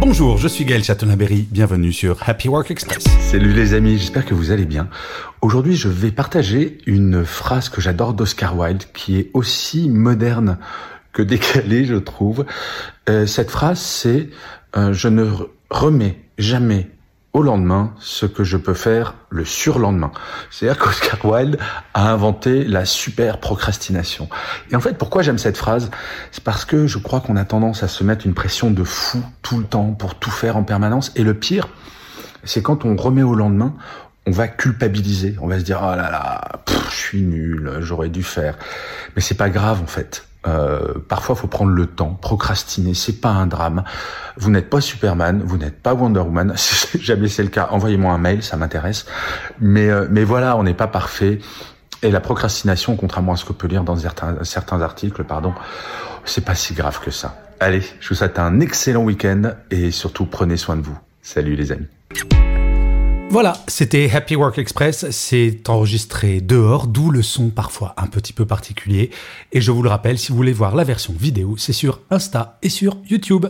Bonjour, je suis Gaël Chatonaberry, bienvenue sur Happy Work Express. Salut les amis, j'espère que vous allez bien. Aujourd'hui, je vais partager une phrase que j'adore d'Oscar Wilde, qui est aussi moderne que décalée, je trouve. Euh, cette phrase, c'est euh, Je ne remets jamais au lendemain ce que je peux faire le surlendemain. C'est-à-dire qu'Oscar Wilde a inventé la super procrastination. Et en fait, pourquoi j'aime cette phrase? C'est parce que je crois qu'on a tendance à se mettre une pression de fou tout le temps pour tout faire en permanence. Et le pire, c'est quand on remet au lendemain, on va culpabiliser. On va se dire, oh là là, je suis nul, j'aurais dû faire. Mais c'est pas grave en fait. Euh, parfois, faut prendre le temps. Procrastiner, c'est pas un drame. Vous n'êtes pas Superman, vous n'êtes pas Wonder Woman. Jamais c'est le cas, envoyez-moi un mail, ça m'intéresse. Mais euh, mais voilà, on n'est pas parfait. Et la procrastination, contrairement à ce qu'on peut lire dans certains, certains articles, pardon, c'est pas si grave que ça. Allez, je vous souhaite un excellent week-end et surtout prenez soin de vous. Salut les amis. Voilà, c'était Happy Work Express. C'est enregistré dehors, d'où le son parfois un petit peu particulier. Et je vous le rappelle, si vous voulez voir la version vidéo, c'est sur Insta et sur YouTube.